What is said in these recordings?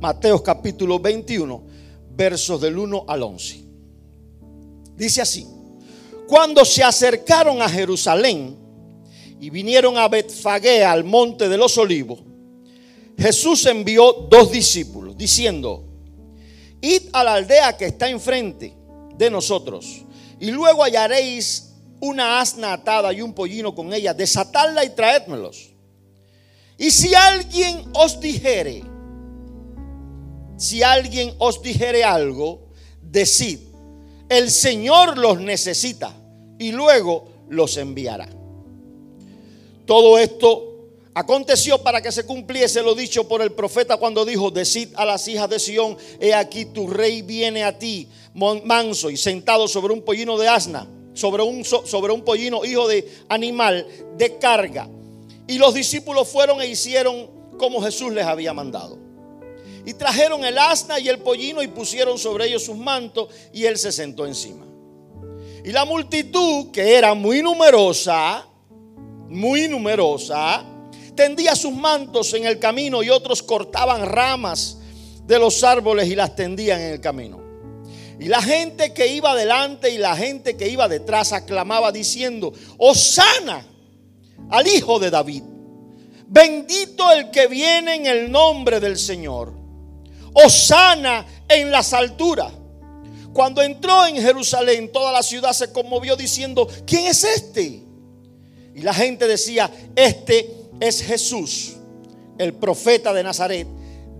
Mateo capítulo 21, versos del 1 al 11. Dice así, cuando se acercaron a Jerusalén y vinieron a Betfagé, al monte de los olivos, Jesús envió dos discípulos diciendo, id a la aldea que está enfrente de nosotros y luego hallaréis una asna atada y un pollino con ella, desatadla y traédmelos. Y si alguien os dijere, si alguien os dijere algo, decid, el Señor los necesita y luego los enviará. Todo esto aconteció para que se cumpliese lo dicho por el profeta cuando dijo, decid a las hijas de Sión, he aquí tu rey viene a ti, manso y sentado sobre un pollino de asna, sobre un, sobre un pollino hijo de animal de carga. Y los discípulos fueron e hicieron como Jesús les había mandado. Y trajeron el asna y el pollino y pusieron sobre ellos sus mantos y él se sentó encima. Y la multitud, que era muy numerosa, muy numerosa, tendía sus mantos en el camino y otros cortaban ramas de los árboles y las tendían en el camino. Y la gente que iba delante y la gente que iba detrás aclamaba diciendo, Osana al Hijo de David. Bendito el que viene en el nombre del Señor. Osana en las alturas. Cuando entró en Jerusalén, toda la ciudad se conmovió diciendo, ¿quién es este? Y la gente decía, este es Jesús, el profeta de Nazaret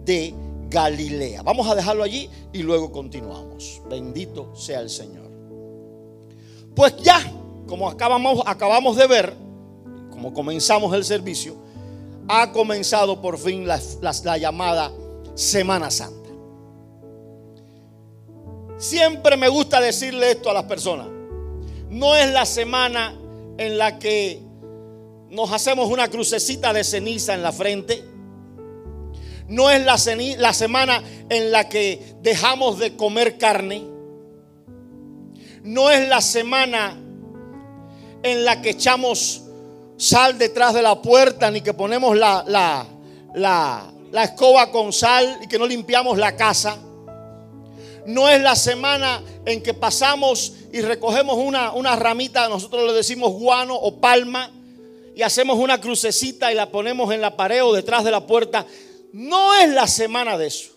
de Galilea. Vamos a dejarlo allí y luego continuamos. Bendito sea el Señor. Pues ya, como acabamos, acabamos de ver, como comenzamos el servicio, ha comenzado por fin la, la llamada Semana Santa. Siempre me gusta decirle esto a las personas. No es la semana en la que nos hacemos una crucecita de ceniza en la frente. No es la, la semana en la que dejamos de comer carne. No es la semana en la que echamos sal detrás de la puerta, ni que ponemos la, la, la, escoba con sal y que no limpiamos la casa. No es la semana en que pasamos y recogemos una, una ramita, nosotros le decimos guano o palma, y hacemos una crucecita y la ponemos en la pared o detrás de la puerta. No es la semana de eso.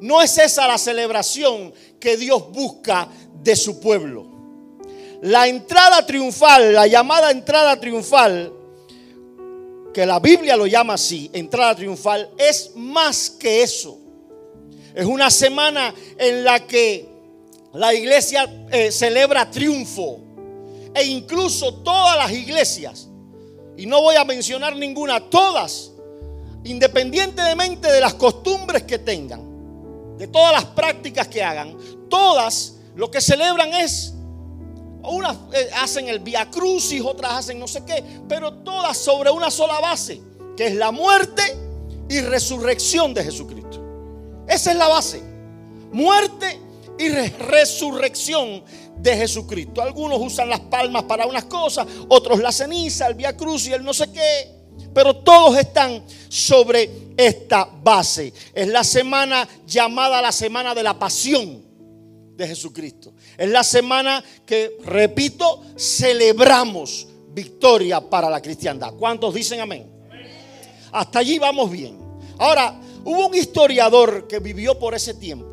No es esa la celebración que Dios busca de su pueblo. La entrada triunfal, la llamada entrada triunfal, que la Biblia lo llama así, entrada triunfal, es más que eso. Es una semana en la que la iglesia eh, celebra triunfo e incluso todas las iglesias, y no voy a mencionar ninguna, todas, independientemente de las costumbres que tengan, de todas las prácticas que hagan, todas lo que celebran es, unas eh, hacen el Via Crucis, otras hacen no sé qué, pero todas sobre una sola base, que es la muerte y resurrección de Jesucristo. Esa es la base. Muerte y resurrección de Jesucristo. Algunos usan las palmas para unas cosas, otros la ceniza, el via cruz y el no sé qué. Pero todos están sobre esta base. Es la semana llamada la semana de la pasión de Jesucristo. Es la semana que, repito, celebramos victoria para la cristiandad. ¿Cuántos dicen amén? Hasta allí vamos bien. Ahora, hubo un historiador que vivió por ese tiempo.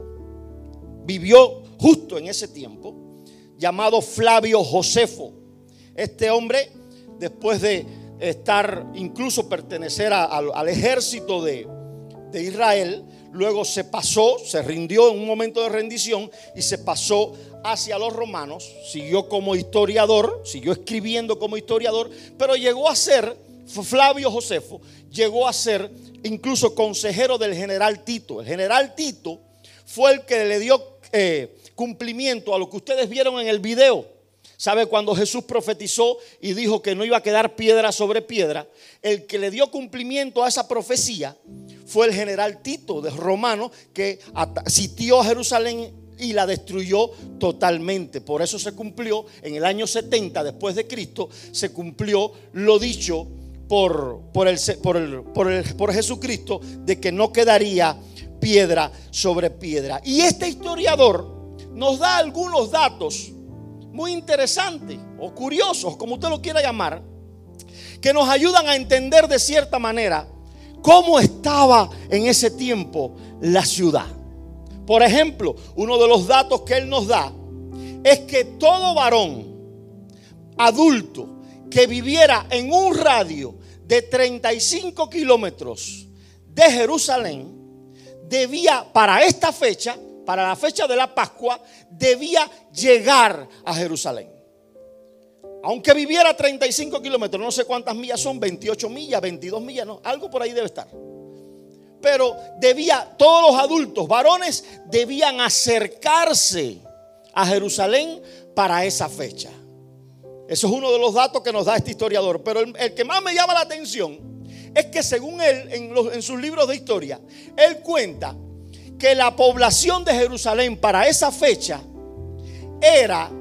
Vivió justo en ese tiempo llamado Flavio Josefo. Este hombre, después de estar, incluso pertenecer al ejército de, de Israel, luego se pasó, se rindió en un momento de rendición y se pasó hacia los romanos, siguió como historiador, siguió escribiendo como historiador, pero llegó a ser, Flavio Josefo, llegó a ser incluso consejero del general Tito. El general Tito fue el que le dio eh, cumplimiento a lo que ustedes vieron en el video. ¿Sabe cuando Jesús profetizó y dijo que no iba a quedar piedra sobre piedra? El que le dio cumplimiento a esa profecía fue el general Tito de Romano que sitió Jerusalén y la destruyó totalmente. Por eso se cumplió en el año 70 después de Cristo, se cumplió lo dicho por, por, el, por, el, por, el, por Jesucristo de que no quedaría piedra sobre piedra. Y este historiador nos da algunos datos muy interesantes o curiosos, como usted lo quiera llamar, que nos ayudan a entender de cierta manera cómo estaba en ese tiempo la ciudad. Por ejemplo, uno de los datos que él nos da es que todo varón adulto que viviera en un radio de 35 kilómetros de Jerusalén, debía para esta fecha, para la fecha de la Pascua, debía llegar a Jerusalén. Aunque viviera 35 kilómetros, no sé cuántas millas son, 28 millas, 22 millas, no, algo por ahí debe estar. Pero debía, todos los adultos, varones, debían acercarse a Jerusalén para esa fecha. Eso es uno de los datos que nos da este historiador. Pero el, que más me llama la atención es que según él, en, en sus libros de historia, él cuenta que la población de Jerusalén para esa fecha era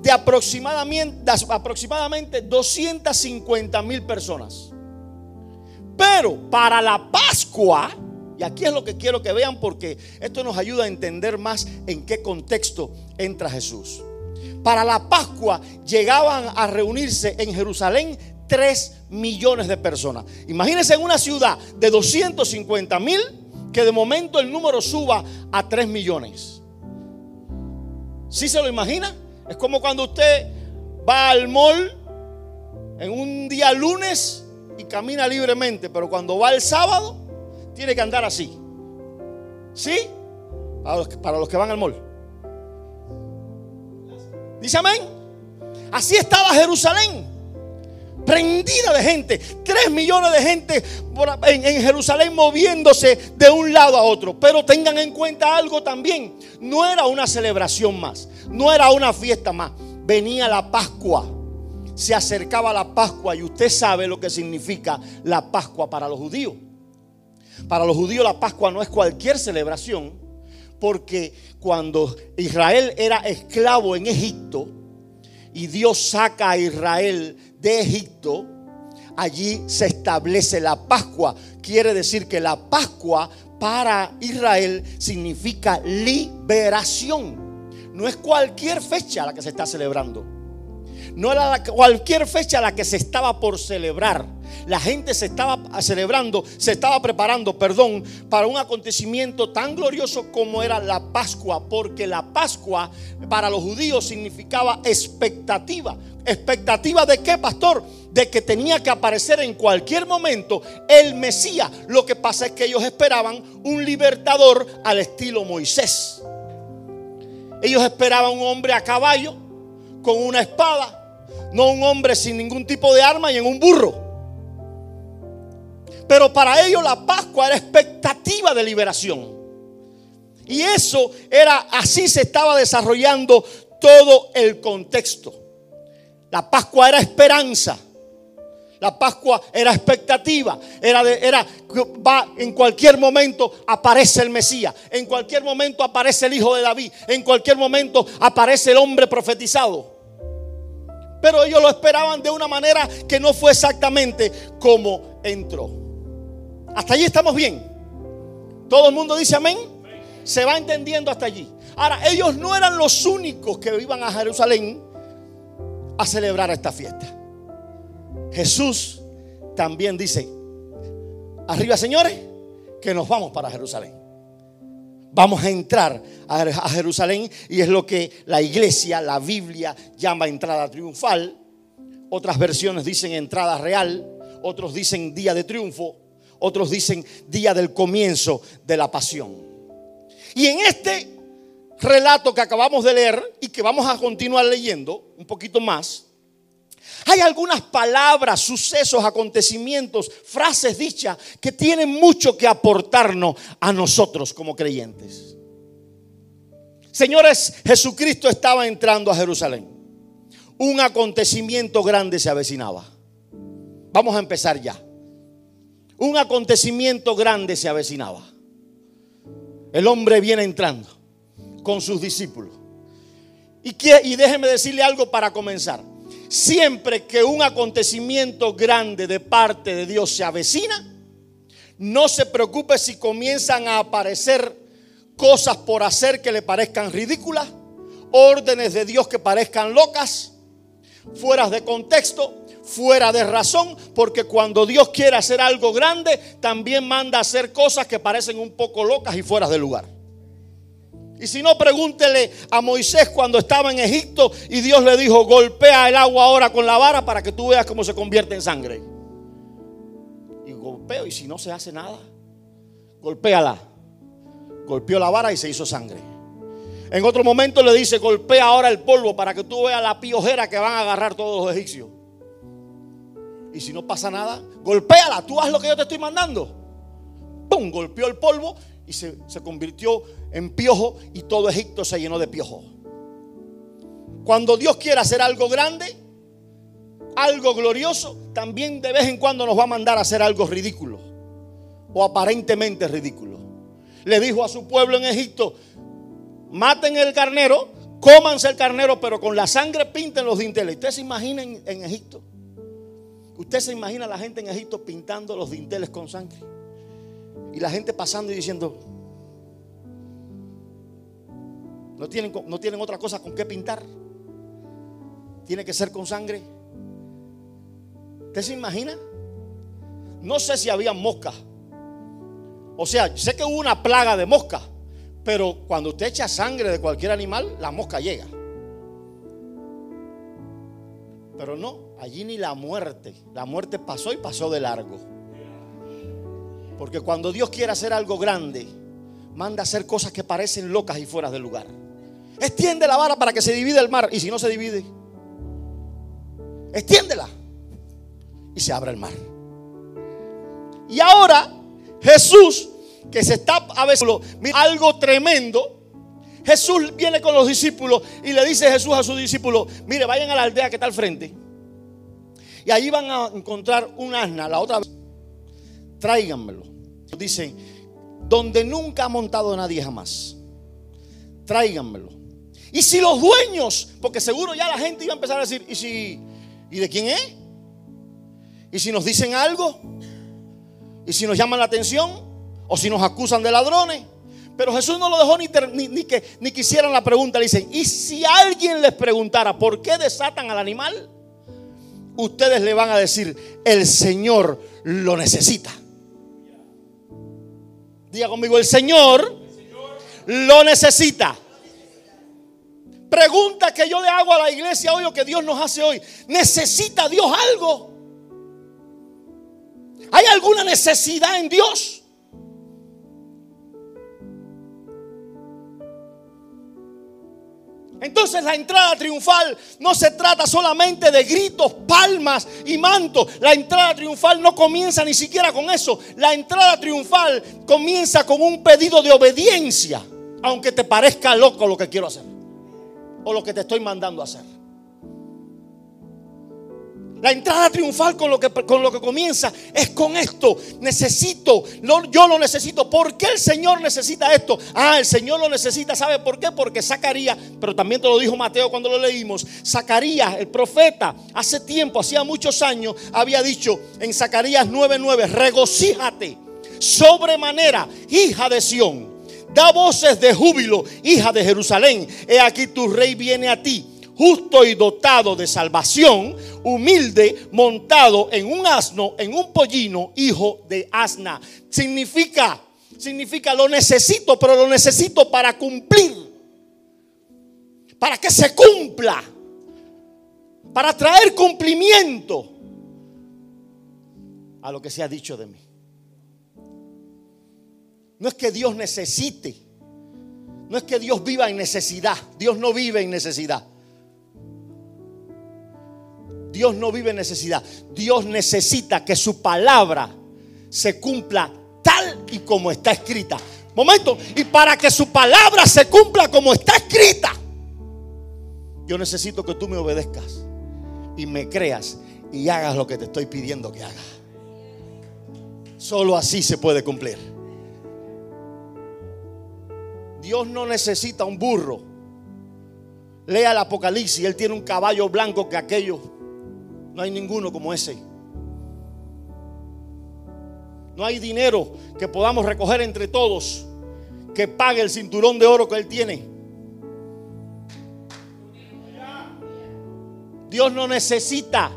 de aproximadamente, aproximadamente 250 mil personas. Pero para la Pascua, y aquí es lo que quiero que vean porque esto nos ayuda a entender más en qué contexto entra Jesús. Para la Pascua llegaban a reunirse en Jerusalén 3 millones de personas. Imagínense en una ciudad de 250 mil que de momento el número suba a 3 millones. ¿Sí se lo imagina? Es como cuando usted va al mall en un día lunes y camina libremente, pero cuando va el sábado tiene que andar así. ¿Sí? Para los, para los que van al mall. Dice amén. Así estaba Jerusalén. Prendida de gente. Tres millones de gente en, Jerusalén moviéndose de un lado a otro. Pero tengan en cuenta algo también. No era una celebración más. No era una fiesta más. Venía la Pascua. Se acercaba la Pascua y usted sabe lo que significa la Pascua para los judíos. Para los judíos la Pascua no es cualquier celebración porque cuando Israel era esclavo en Egipto y Dios saca a Israel de Egipto, allí se establece la Pascua. Quiere decir que la Pascua para Israel significa liberación. No es cualquier fecha la que se está celebrando. No era cualquier fecha la que se estaba por celebrar la gente se estaba celebrando, se estaba preparando, perdón, para un acontecimiento tan glorioso como era la Pascua, porque la Pascua para los judíos significaba expectativa. ¿Expectativa de qué, pastor? De que tenía que aparecer en cualquier momento el Mesías. Lo que pasa es que ellos esperaban un libertador al estilo Moisés. Ellos esperaban un hombre a caballo, con una espada, no un hombre sin ningún tipo de arma y en un burro. Pero para ellos la Pascua era expectativa de liberación. Y eso era, así se estaba desarrollando todo el contexto. La Pascua era esperanza. La Pascua era expectativa. Era, era va, en cualquier momento aparece el Mesías. En cualquier momento aparece el Hijo de David. En cualquier momento aparece el hombre profetizado. Pero ellos lo esperaban de una manera que no fue exactamente como entró. Hasta allí estamos bien. Todo el mundo dice amén. Se va entendiendo hasta allí. Ahora, ellos no eran los únicos que iban a Jerusalén a celebrar esta fiesta. Jesús también dice, arriba señores, que nos vamos para Jerusalén. Vamos a entrar a Jerusalén y es lo que la iglesia, la Biblia llama entrada triunfal. Otras versiones dicen entrada real, otros dicen día de triunfo otros dicen día del comienzo de la pasión. Y en este relato que acabamos de leer y que vamos a continuar leyendo un poquito más, hay algunas palabras, sucesos, acontecimientos, frases dichas que tienen mucho que aportarnos a nosotros como creyentes. Señores, Jesucristo estaba entrando a Jerusalén. Un acontecimiento grande se avecinaba. Vamos a empezar ya un acontecimiento grande se avecinaba. El hombre viene entrando con sus discípulos. Y, y déjeme decirle algo para comenzar. siempre que un acontecimiento grande de parte de Dios se avecina, no se preocupe si comienzan a aparecer cosas por hacer que le parezcan ridículas, órdenes de Dios que parezcan locas, fuera de contexto, fuera de razón, porque cuando Dios quiere hacer algo grande, también manda hacer cosas que parecen un poco locas y fuera de lugar. Y si no, pregúntele a Moisés cuando estaba en Egipto y Dios le dijo, golpea el agua ahora con la vara para que tú veas cómo se convierte en sangre. Y golpeo, y si no se hace nada, golpéala. Golpeó la vara y se hizo sangre. En otro momento le dice, golpea ahora el polvo para que tú veas la piojera que van a agarrar todos los egipcios. Y si no pasa nada, golpéala, tú haz lo que yo te estoy mandando. ¡Pum! Golpeó el polvo y se, convirtió en piojo y todo Egipto se llenó de piojo. Cuando Dios quiere hacer algo grande, algo glorioso, también de vez en cuando nos va a mandar a hacer algo ridículo o aparentemente ridículo. Le dijo a su pueblo en Egipto, maten el carnero, cómanse el carnero, pero con la sangre pinten los dinteles. ¿Usted se imagina en, Egipto? ¿Usted se imagina la gente en Egipto pintando los dinteles con sangre? Y la gente pasando y diciendo, no tienen, no tienen otra cosa con qué pintar. Tiene que ser con sangre. ¿Usted se imagina? No sé si había moscas. O sea, sé que hubo una plaga de moscas. Pero cuando usted echa sangre de cualquier animal, la mosca llega. Pero no, allí ni la muerte. La muerte pasó y pasó de largo. Porque cuando Dios quiere hacer algo grande, manda hacer cosas que parecen locas y fuera del lugar. Extiende la vara para que se divida el mar. Y si no se divide, extiéndela. Y se abre el mar. Y ahora Jesús, que se está a veces algo tremendo. Jesús viene con los discípulos y le dice Jesús a sus discípulos, mire, vayan a la aldea que está al frente. Y allí van a encontrar un asna, la otra vez. Tráiganmelo. Dicen, donde nunca ha montado nadie jamás. Tráiganmelo. Y si los dueños, porque seguro ya la gente iba a empezar a decir, ¿y si y de quién es? ¿Y si nos dicen algo? ¿Y si nos llaman la atención? ¿O si nos acusan de ladrones? Pero Jesús no lo dejó ni, que ni quisieran la pregunta. Le dicen, ¿y si alguien les preguntara por qué desatan al animal? Ustedes le van a decir, el Señor lo necesita. Diga conmigo, el Señor lo necesita. Pregunta que yo le hago a la iglesia hoy o que Dios nos hace hoy. ¿Necesita Dios algo? ¿Hay alguna necesidad en Dios? Entonces la entrada triunfal no se trata solamente de gritos, palmas y mantos. La entrada triunfal no comienza ni siquiera con eso. La entrada triunfal comienza con un pedido de obediencia, aunque te parezca loco lo que quiero hacer o lo que te estoy mandando a hacer. La entrada triunfal con lo que, con lo que comienza es con esto. Necesito, yo lo necesito. ¿Por qué el Señor necesita esto? Ah, el Señor lo necesita. ¿Sabe por qué? Porque Zacarías, pero también te lo dijo Mateo cuando lo leímos. Zacarías, el profeta, hace tiempo, hacía muchos años, había dicho en Zacarías 9:9: regocíjate sobremanera, hija de Sión. Da voces de júbilo, hija de Jerusalén. He aquí tu rey viene a ti justo y dotado de salvación, humilde, montado en un asno, en un pollino, hijo de asna. Significa, significa lo necesito, pero lo necesito para cumplir. Para que se cumpla. Para traer cumplimiento a lo que se ha dicho de mí. No es que Dios necesite. No es que Dios viva en necesidad. Dios no vive en necesidad. Dios no vive en necesidad. Dios necesita que su palabra se cumpla tal y como está escrita. Momento. Y para que su palabra se cumpla como está escrita, yo necesito que tú me obedezcas y me creas y hagas lo que te estoy pidiendo que hagas. Solo así se puede cumplir. Dios no necesita un burro. Lea el Apocalipsis, Él tiene un caballo blanco que aquellos No hay ninguno como ese. No hay dinero que podamos recoger entre todos que pague el cinturón de oro que Él tiene. Dios no necesita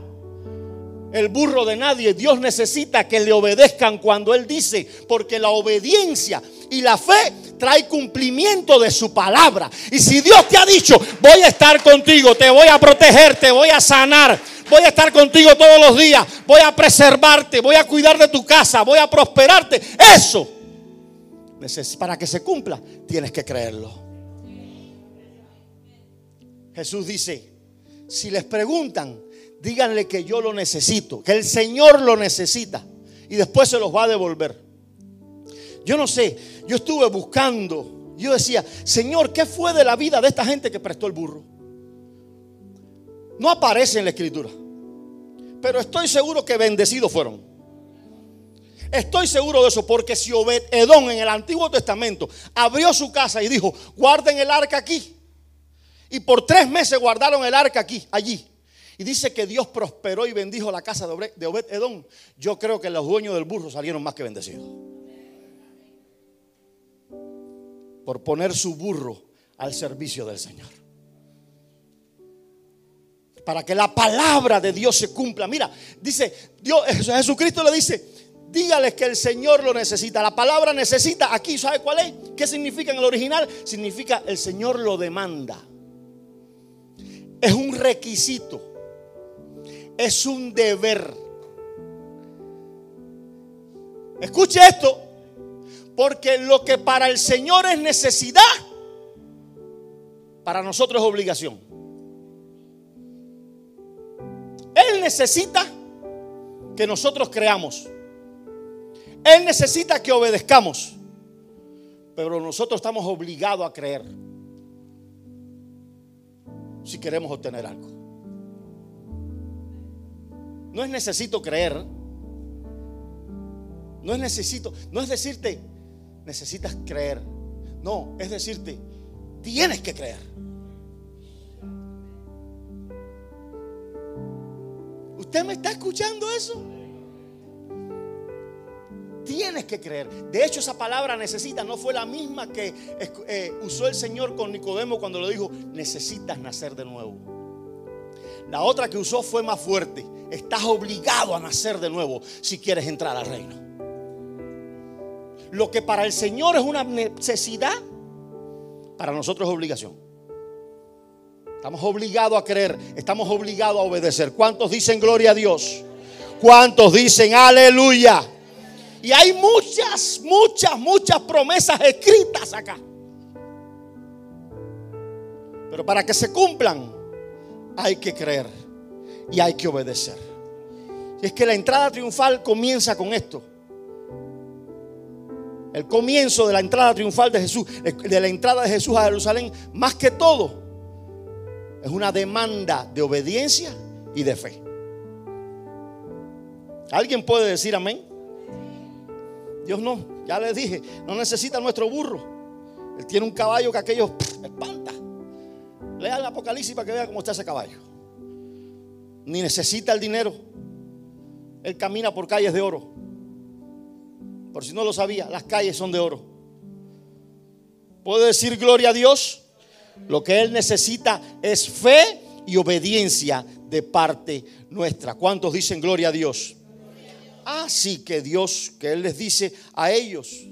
el burro de nadie. Dios necesita que le obedezcan cuando Él dice, porque la obediencia y la fe trae cumplimiento de su palabra. Y si Dios te ha dicho, voy a estar contigo, te voy a proteger, te voy a sanar, voy a estar contigo todos los días, voy a preservarte, voy a cuidar de tu casa, voy a prosperarte, eso, para que se cumpla, tienes que creerlo. Jesús dice, si les preguntan, díganle que yo lo necesito, que el Señor lo necesita y después se los va a devolver. Yo no sé, yo estuve buscando, yo decía, Señor, ¿qué fue de la vida de esta gente que prestó el burro? No aparece en la escritura, pero estoy seguro que bendecidos fueron. Estoy seguro de eso, porque si Obed Edom en el Antiguo Testamento abrió su casa y dijo, guarden el arca aquí. Y por tres meses guardaron el arca aquí, allí. Y dice que Dios prosperó y bendijo la casa de Obed Edom. Yo creo que los dueños del burro salieron más que bendecidos. Por poner su burro al servicio del Señor. Para que la palabra de Dios se cumpla. Mira, dice, Dios, Jesucristo le dice, dígales que el Señor lo necesita. La palabra necesita aquí, ¿sabe cuál es? ¿Qué significa en el original? Significa el Señor lo demanda. Es un requisito es un deber. Escuche esto, porque lo que para el Señor es necesidad, para nosotros es obligación. Él necesita que nosotros creamos. Él necesita que obedezcamos. Pero nosotros estamos obligados a creer si queremos obtener algo. No es necesito creer. No es necesito, no es decirte, necesitas creer. No, es decirte, tienes que creer. ¿Usted me está escuchando eso? Tienes que creer. De hecho, esa palabra necesita no fue la misma que eh, usó el Señor con Nicodemo cuando le dijo, necesitas nacer de nuevo. La otra que usó fue más fuerte. Estás obligado a nacer de nuevo si quieres entrar al reino. Lo que para el Señor es una necesidad, para nosotros es obligación. Estamos obligados a creer, estamos obligados a obedecer. ¿Cuántos dicen gloria a Dios? ¿Cuántos dicen aleluya? Y hay muchas, muchas, muchas promesas escritas acá. Pero para que se cumplan, hay que creer y hay que obedecer. Y es que la entrada triunfal comienza con esto. El comienzo de la entrada triunfal de Jesús, de la entrada de Jesús a Jerusalén, más que todo, es una demanda de obediencia y de fe. ¿Alguien puede decir amén? Dios no, ya les dije, no necesita nuestro burro. Él tiene un caballo que aquellos espanta. Lea el Apocalipsis para que vea cómo está ese caballo ni necesita el dinero. Él camina por calles de oro. Por si no lo sabía, las calles son de oro. ¿Puedo decir gloria a Dios? Lo que Él necesita es fe y obediencia de parte nuestra. ¿Cuántos dicen gloria a Dios? Así que Dios, que Él les dice a ellos,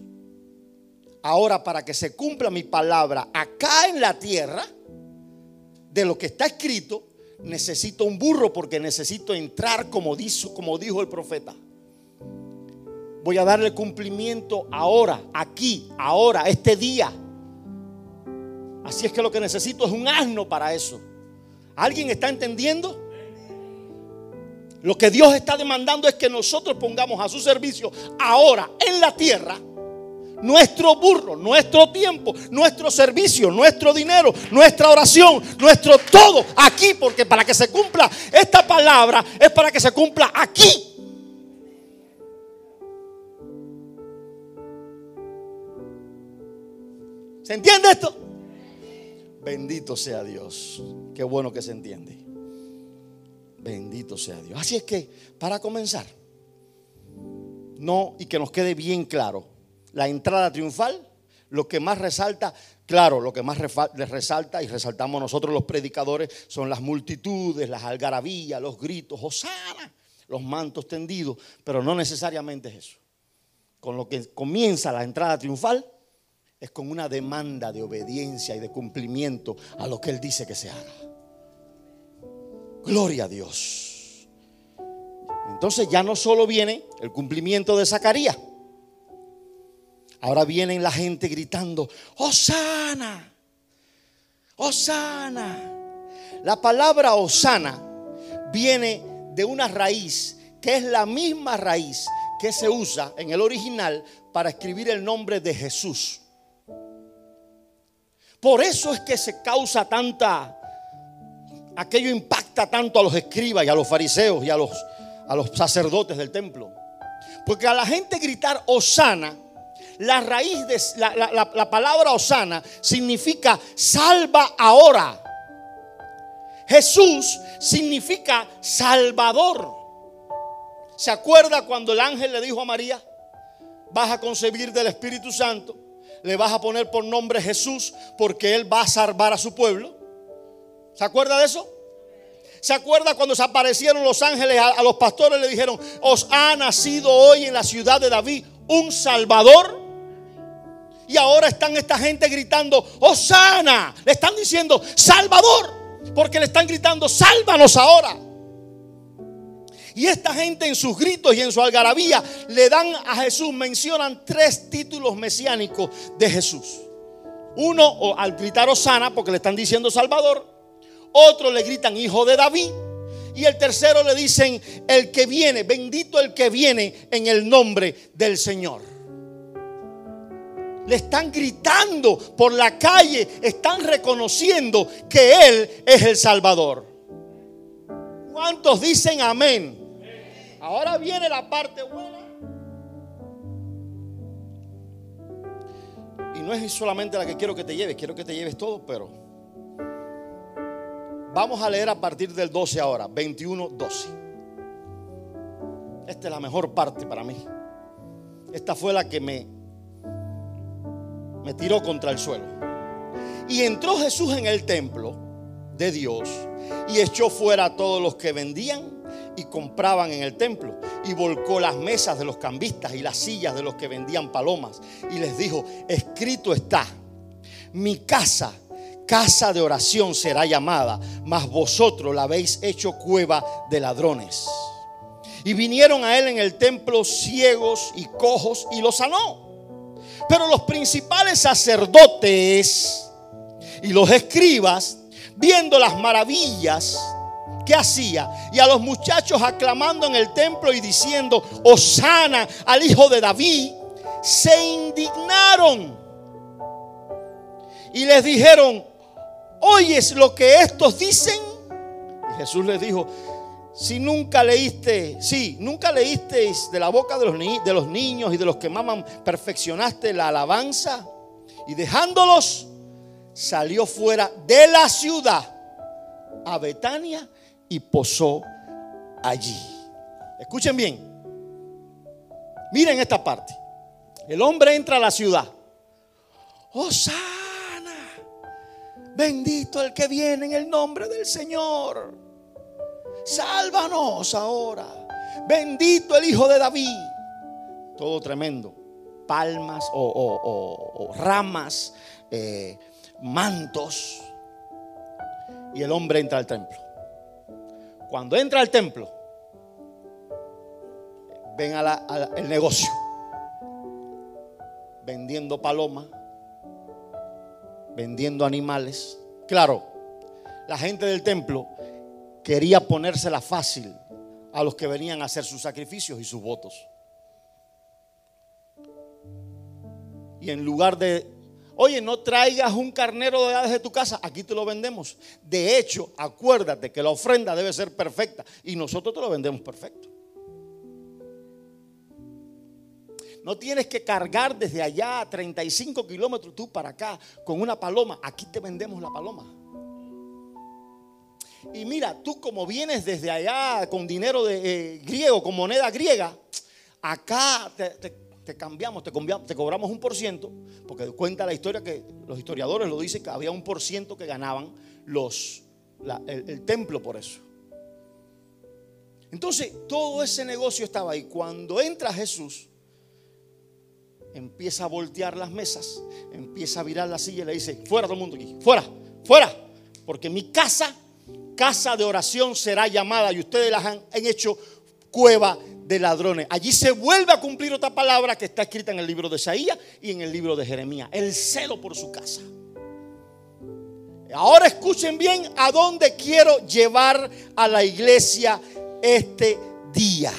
ahora para que se cumpla mi palabra acá en la tierra, de lo que está escrito, necesito un burro porque necesito entrar como dijo, como dijo el profeta. Voy a darle cumplimiento ahora, aquí, ahora, este día. Así es que lo que necesito es un asno para eso. ¿Alguien está entendiendo? Lo que Dios está demandando es que nosotros pongamos a su servicio ahora en la tierra nuestro burro, nuestro tiempo, nuestro servicio, nuestro dinero, nuestra oración, nuestro todo aquí, porque para que se cumpla esta palabra es para que se cumpla aquí. ¿Se entiende esto? Bendito sea Dios. Qué bueno que se entiende. Bendito sea Dios. Así es que, para comenzar, no, y que nos quede bien claro, la entrada triunfal, lo que más resalta, claro, lo que más resalta y resaltamos nosotros los predicadores son las multitudes, las algarabías, los gritos, Osana, los mantos tendidos, pero no necesariamente es eso. Con lo que comienza la entrada triunfal es con una demanda de obediencia y de cumplimiento a lo que Él dice que se haga. Gloria a Dios. Entonces ya no solo viene el cumplimiento de Zacarías, ahora viene la gente gritando, Osana, Osana. La palabra Osana viene de una raíz que es la misma raíz que se usa en el original para escribir el nombre de Jesús. Por eso es que se causa tanta aquello impacta tanto a los escribas y a los fariseos y a los, a los sacerdotes del templo. Porque a la gente gritar Osana, la raíz de la, la palabra Osana significa salva ahora. Jesús significa salvador. ¿Se acuerda cuando el ángel le dijo a María, vas a concebir del Espíritu Santo, le vas a poner por nombre Jesús porque Él va a salvar a su pueblo? ¿Se acuerda de eso? ¿Se acuerda cuando se aparecieron los ángeles a, los pastores? Le dijeron, os ha nacido hoy en la ciudad de David un Salvador. Y ahora están esta gente gritando, Osana. Le están diciendo, Salvador. Porque le están gritando, sálvanos ahora. Y esta gente en sus gritos y en su algarabía le dan a Jesús, mencionan tres títulos mesiánicos de Jesús. Uno al gritar Osana, porque le están diciendo Salvador. Otro le gritan hijo de David. Y el tercero le dicen el que viene, bendito el que viene en el nombre del Señor. Le están gritando por la calle, están reconociendo que Él es el Salvador. ¿Cuántos dicen amén? Ahora viene la parte buena. Y no es solamente la que quiero que te lleves, quiero que te lleves todo, pero Vamos a leer a partir del 12 ahora, 21, 12. Esta es la mejor parte para mí. Esta fue la que me, me tiró contra el suelo. Y entró Jesús en el templo de Dios y echó fuera a todos los que vendían y compraban en el templo y volcó las mesas de los cambistas y las sillas de los que vendían palomas y les dijo, escrito está, mi casa casa de oración será llamada, mas vosotros la habéis hecho cueva de ladrones. Y vinieron a él en el templo ciegos y cojos y los sanó. Pero los principales sacerdotes y los escribas, viendo las maravillas que hacía. Y a los muchachos aclamando en el templo y diciendo, Osana al hijo de David, se indignaron. Y les dijeron, ¿oyes lo que estos dicen? Y Jesús les dijo, si nunca leíste, sí, nunca leísteis de la boca de los, de los niños y de los que maman, perfeccionaste la alabanza. Y dejándolos, salió fuera de la ciudad a Betania y posó allí. Escuchen bien, miren esta parte. El hombre entra a la ciudad. ¡Oh, Bendito el que viene en el nombre del Señor. Sálvanos ahora. Bendito el Hijo de David. Todo tremendo. Palmas o, ramas, eh, mantos. Y el hombre entra al templo. Cuando entra al templo, ven al negocio. Vendiendo palomas vendiendo animales. Claro, la gente del templo quería ponérsela fácil a los que venían a hacer sus sacrificios y sus votos. Y en lugar de, oye, no traigas un carnero de de tu casa, aquí te lo vendemos. De hecho, acuérdate que la ofrenda debe ser perfecta y nosotros te lo vendemos perfecto. No tienes que cargar desde allá a 35 kilómetros tú para acá con una paloma. Aquí te vendemos la paloma. Y mira, tú como vienes desde allá con dinero de, eh, griego, con moneda griega, acá te, cambiamos, te, te cobramos un por ciento, porque cuenta la historia que los historiadores lo dicen que había un por ciento que ganaban los, el templo por eso. Entonces, todo ese negocio estaba ahí. Cuando entra Jesús, empieza a voltear las mesas, empieza a virar la silla y le dice, fuera todo el mundo aquí, fuera, fuera, porque mi casa, casa de oración será llamada y ustedes la han, hecho cueva de ladrones. Allí se vuelve a cumplir otra palabra que está escrita en el libro de Isaías y en el libro de Jeremías, el celo por su casa. Ahora escuchen bien a dónde quiero llevar a la iglesia este día.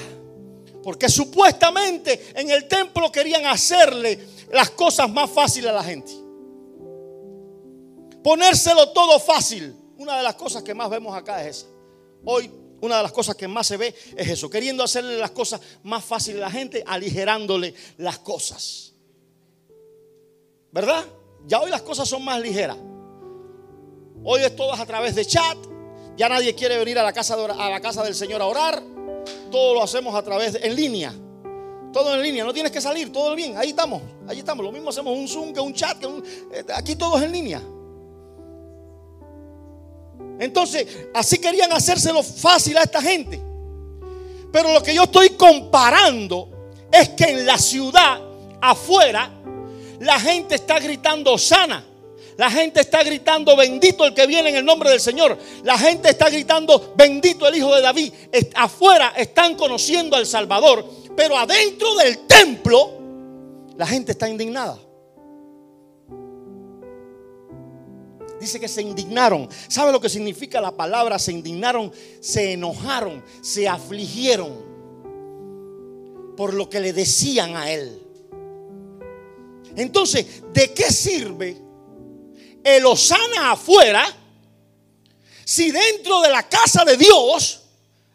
Porque supuestamente en el templo querían hacerle las cosas más fáciles a la gente. Ponérselo todo fácil. Una de las cosas que más vemos acá es esa. Hoy una de las cosas que más se ve es eso, queriendo hacerle las cosas más fáciles a la gente, aligerándole las cosas. ¿Verdad? Ya hoy las cosas son más ligeras. Hoy es todo a través de chat. Ya nadie quiere venir a la casa, a la casa del Señor a orar todo lo hacemos a través en línea. Todo en línea, no tienes que salir, todo bien, ahí estamos, ahí estamos. Lo mismo hacemos un Zoom que un chat, eh, aquí todo es en línea. Entonces, así querían hacérselo fácil a esta gente. Pero lo que yo estoy comparando es que en la ciudad, afuera, la gente está gritando sana. La gente está gritando, bendito el que viene en el nombre del Señor. La gente está gritando, bendito el Hijo de David. Afuera están conociendo al Salvador, pero adentro del templo la gente está indignada. Dice que se indignaron. ¿Sabe lo que significa la palabra? Se indignaron, se enojaron, se afligieron por lo que le decían a él. Entonces, ¿de qué sirve el Osana afuera, si dentro de la casa de Dios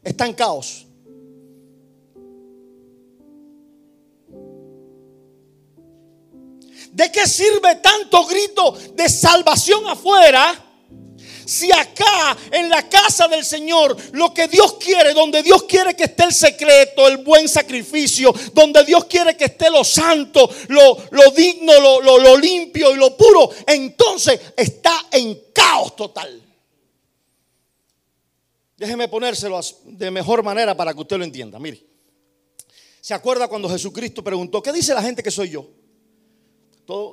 está en caos? ¿De qué sirve tanto grito de salvación afuera? Si acá en la casa del Señor lo que Dios quiere, donde Dios quiere que esté el secreto, el buen sacrificio, donde Dios quiere que esté lo santo, lo, digno, lo, lo limpio y lo puro, entonces está en caos total. Déjeme ponérselo de mejor manera para que usted lo entienda. Mire, ¿se acuerda cuando Jesucristo preguntó, ¿qué dice la gente que soy yo?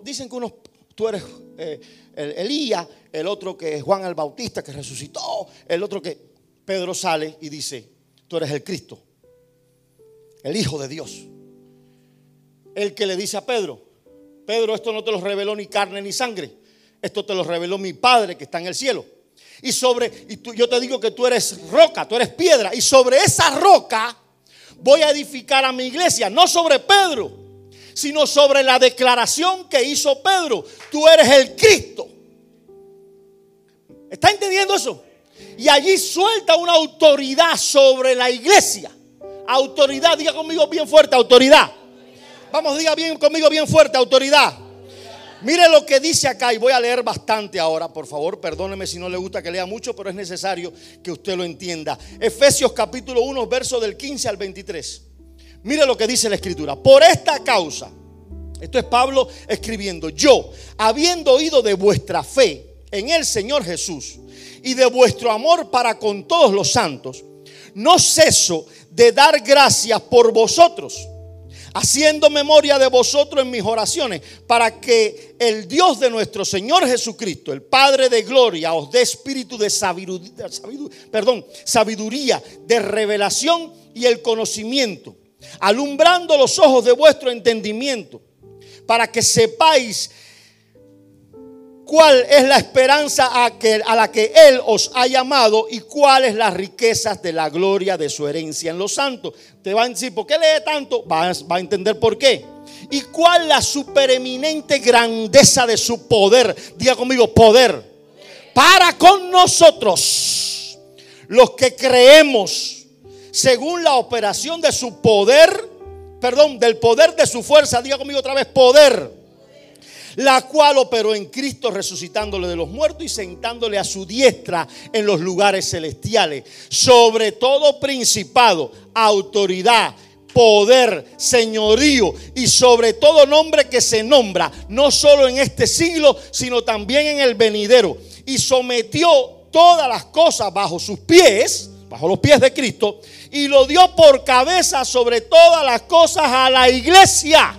Dicen que unos tú eres eh, Elías, el otro que es Juan el Bautista que resucitó, el otro que Pedro sale y dice, tú eres el Cristo, el Hijo de Dios. El que le dice a Pedro, Pedro, esto no te lo reveló ni carne ni sangre, esto te lo reveló mi Padre que está en el cielo. Y sobre, y yo te digo que tú eres roca, tú eres piedra, y sobre esa roca voy a edificar a mi iglesia, no sobre Pedro sino sobre la declaración que hizo Pedro. Tú eres el Cristo. ¿Está entendiendo eso? Y allí suelta una autoridad sobre la iglesia. Autoridad, diga conmigo bien fuerte, autoridad. Vamos, diga bien conmigo bien fuerte, autoridad. Mire lo que dice acá y voy a leer bastante ahora, por favor, perdóneme si no le gusta que lea mucho, pero es necesario que usted lo entienda. Efesios capítulo 1, verso del 15 al 23. Mire lo que dice la escritura. Por esta causa, esto es Pablo escribiendo, yo, habiendo oído de vuestra fe en el Señor Jesús y de vuestro amor para con todos los santos, no ceso de dar gracias por vosotros, haciendo memoria de vosotros en mis oraciones, para que el Dios de nuestro Señor Jesucristo, el Padre de gloria, os dé espíritu de sabiduría, perdón, sabiduría, de revelación y el conocimiento alumbrando los ojos de vuestro entendimiento, para que sepáis cuál es la esperanza a, que, a, la que Él os ha llamado y cuáles las riquezas de la gloria de su herencia en los santos. Te va a decir, ¿por qué lee tanto? Va a entender por qué. ¿Y cuál la supereminente grandeza de su poder? Diga conmigo, poder. Para con nosotros, los que creemos según la operación de su poder, perdón, del poder de su fuerza, diga conmigo otra vez, poder. la cual operó en Cristo resucitándole de los muertos y sentándole a su diestra en los lugares celestiales, sobre todo principado, autoridad, poder, señorío y sobre todo nombre que se nombra, no solo en este siglo, sino también en el venidero. Y sometió todas las cosas bajo sus pies, bajo los pies de Cristo, y lo dio por cabeza sobre todas las cosas a la iglesia.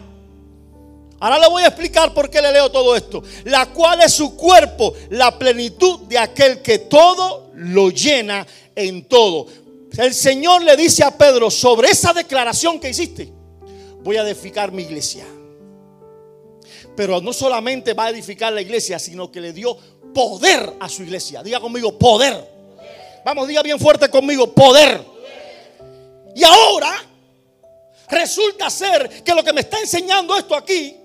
Ahora le voy a explicar por qué le leo todo esto. La cual es su cuerpo, la plenitud de aquel que todo lo llena en todo. El Señor le dice a Pedro sobre esa declaración que hiciste, voy a edificar mi iglesia. Pero no solamente va a edificar la iglesia, sino que le dio poder a su iglesia. Diga conmigo, poder. Vamos, diga bien fuerte conmigo, poder. Y ahora resulta ser que lo que me está enseñando esto aquí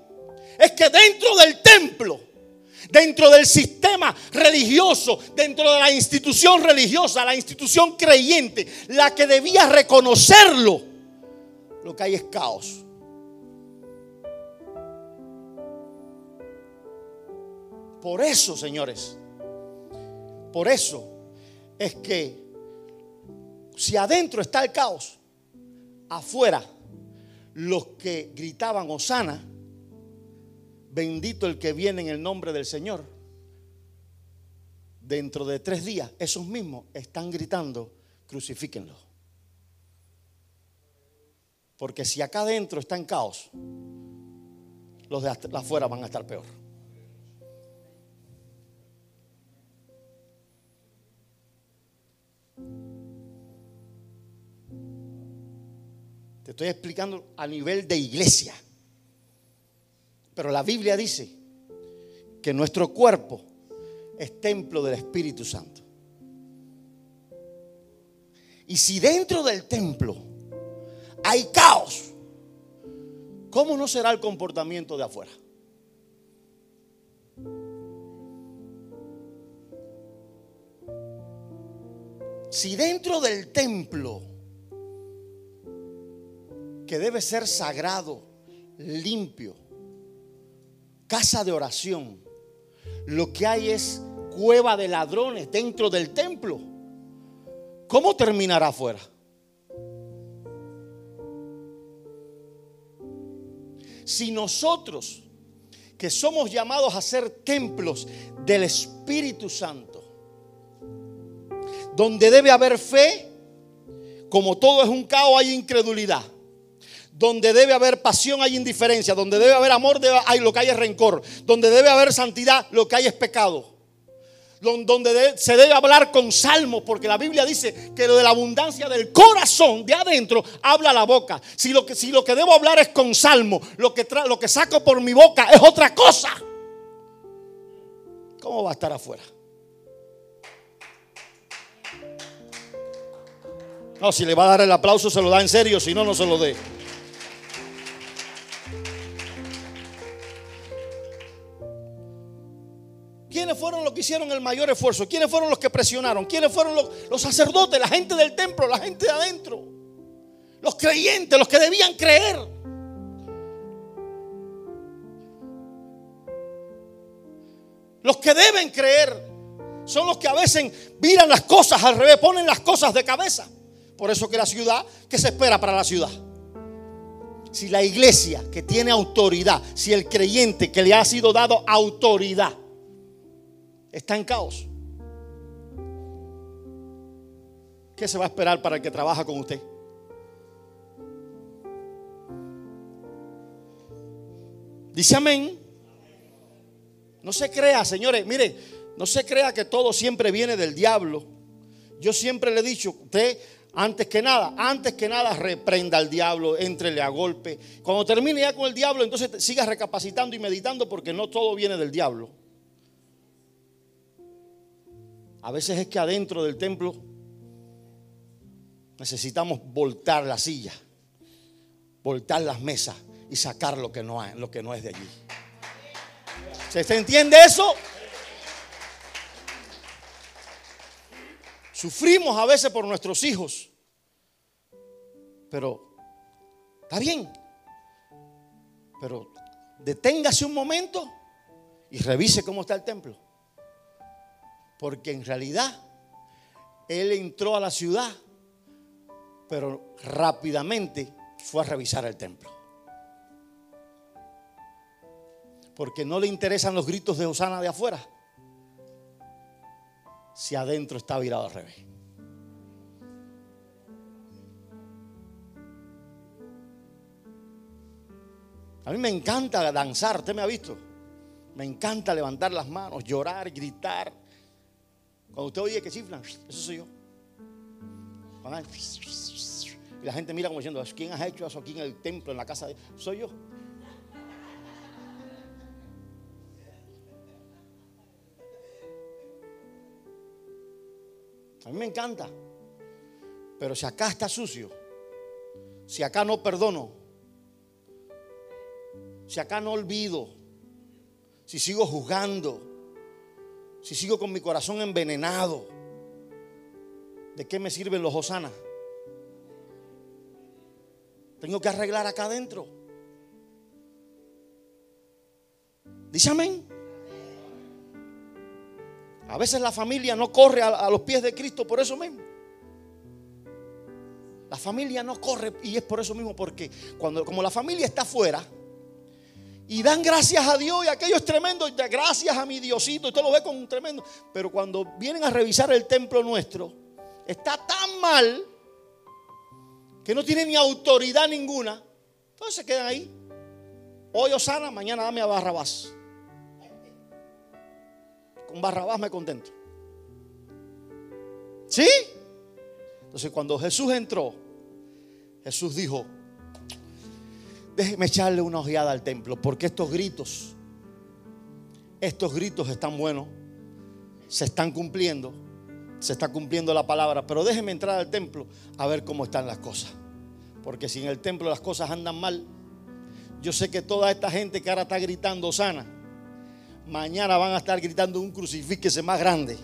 es que dentro del templo, dentro del sistema religioso, dentro de la institución religiosa, la institución creyente, la que debía reconocerlo, lo que hay es caos. Por eso, señores, por eso es que si adentro está el caos, afuera los que gritaban Osana, bendito el que viene en el nombre del Señor, dentro de tres días esos mismos están gritando, crucifíquenlo. Porque si acá adentro está en caos, los de afuera van a estar peor. Te estoy explicando a nivel de iglesia. Pero la Biblia dice que nuestro cuerpo es templo del Espíritu Santo. Y si dentro del templo hay caos, ¿cómo no será el comportamiento de afuera? Si dentro del templo, que debe ser sagrado, limpio, casa de oración, lo que hay es cueva de ladrones dentro del templo. ¿Cómo terminará afuera? Si nosotros, que somos llamados a ser templos del Espíritu Santo, donde debe haber fe, como todo es un caos, hay incredulidad. Donde debe haber pasión hay indiferencia. Donde debe haber amor hay lo que hay es rencor. Donde debe haber santidad lo que hay es pecado. Donde se debe hablar con salmos, porque la Biblia dice que lo de la abundancia del corazón de adentro habla la boca. Si lo que, si lo que debo hablar es con salmo, lo que, lo que saco por mi boca es otra cosa. ¿Cómo va a estar afuera? No, si le va a dar el aplauso, se lo da en serio, si no, no se lo dé. ¿Quiénes fueron los que hicieron el mayor esfuerzo? ¿Quiénes fueron los que presionaron? ¿Quiénes fueron los, sacerdotes, la gente del templo, la gente de adentro? Los creyentes, los que debían creer. Los que deben creer son los que a veces miran las cosas al revés, ponen las cosas de cabeza. Por eso que la ciudad, ¿qué se espera para la ciudad? Si la iglesia que tiene autoridad, si el creyente que le ha sido dado autoridad, está en caos. ¿Qué se va a esperar para el que trabaja con usted? Dice amén. No se crea, señores, mire, no se crea que todo siempre viene del diablo. Yo siempre le he dicho, usted antes que nada, antes que nada reprenda al diablo, entrele a golpe. Cuando termine ya con el diablo, entonces siga recapacitando y meditando porque no todo viene del diablo. A veces es que adentro del templo necesitamos voltar la silla, voltar las mesas y sacar lo que no, es, lo que no es de allí. ¿Se entiende eso? Sufrimos a veces por nuestros hijos, pero está bien. Pero deténgase un momento y revise cómo está el templo. Porque en realidad él entró a la ciudad, pero rápidamente fue a revisar el templo. Porque no le interesan los gritos de Osana de afuera. Si adentro está virado al revés. A mí me encanta danzar, usted me ha visto. Me encanta levantar las manos, llorar, gritar. Cuando usted oye que chiflan, eso soy yo. Y la gente mira como diciendo, ¿quién ha hecho eso aquí en el templo, en la casa de... Soy yo. A mí me encanta. Pero si acá está sucio, si acá no perdono, si acá no olvido, si sigo juzgando, si sigo con mi corazón envenenado, ¿de qué me sirven los hosanas? Tengo que arreglar acá adentro. Dice amén. A veces la familia no corre a, los pies de Cristo por eso mismo. La familia no corre y es por eso mismo porque cuando como la familia está afuera y dan gracias a Dios y aquello es tremendo, gracias a mi Diosito, usted lo ve con un tremendo, pero cuando vienen a revisar el templo nuestro, está tan mal que no tiene ni autoridad ninguna, entonces se quedan ahí. Hoy Osana, mañana dame a Barrabás. Con Barrabás me contento. ¿Sí? Entonces cuando Jesús entró, Jesús dijo, déjeme echarle una ojeada al templo, porque estos gritos, estos gritos están buenos, se están cumpliendo, se está cumpliendo la palabra, pero déjeme entrar al templo a ver cómo están las cosas. Porque si en el templo las cosas andan mal, yo sé que toda esta gente que ahora está gritando sana, mañana van a estar gritando un crucifíquese más grande.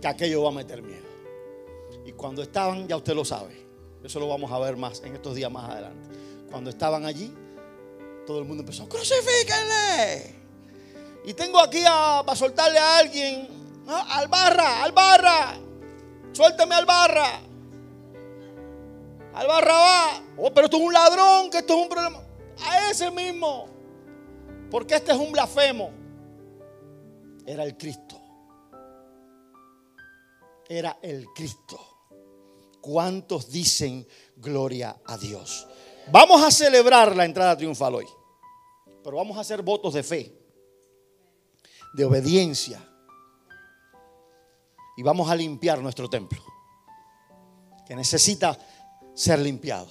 Que aquello va a meter miedo. Y cuando estaban, ya usted lo sabe. Eso lo vamos a ver más en estos días más adelante. Cuando estaban allí, todo el mundo empezó, crucifíquenle. Y tengo aquí para soltarle a alguien, suélteme al barra. Al barra va. Oh, pero esto es un ladrón, que esto es un problema. A ese mismo. Porque este es un blasfemo. Era el Cristo. Era el Cristo. ¿Cuántos dicen gloria a Dios? Vamos a celebrar la entrada triunfal hoy. Pero vamos a hacer votos de fe, de obediencia. Y vamos a limpiar nuestro templo. Que necesita ser limpiado.